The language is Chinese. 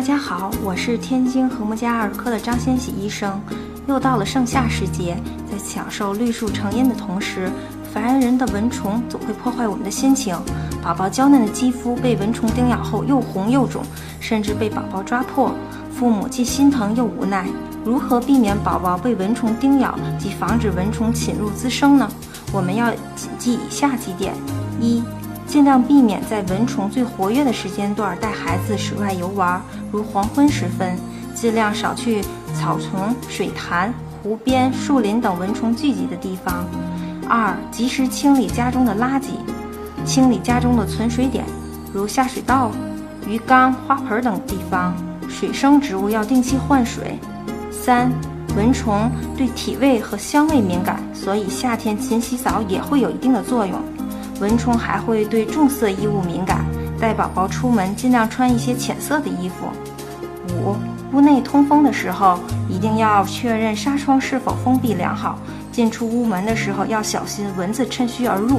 大家好，我是天津和睦家儿科的张先喜医生。又到了盛夏时节，在享受绿树成荫的同时，烦人的蚊虫总会破坏我们的心情。宝宝娇嫩的肌肤被蚊虫叮咬后又红又肿，甚至被宝宝抓破，父母既心疼又无奈。如何避免宝宝被蚊虫叮咬及防止蚊虫侵入滋生呢？我们要谨记以下几点：一。尽量避免在蚊虫最活跃的时间段带孩子室外游玩，如黄昏时分，尽量少去草丛、水潭、湖边、树林等蚊虫聚集的地方。二、及时清理家中的垃圾，清理家中的存水点，如下水道、鱼缸、花盆等地方。水生植物要定期换水。三、蚊虫对体味和香味敏感，所以夏天勤洗澡也会有一定的作用。蚊虫还会对重色衣物敏感，带宝宝出门尽量穿一些浅色的衣服。五、屋内通风的时候，一定要确认纱窗是否封闭良好。进出屋门的时候要小心蚊子趁虚而入。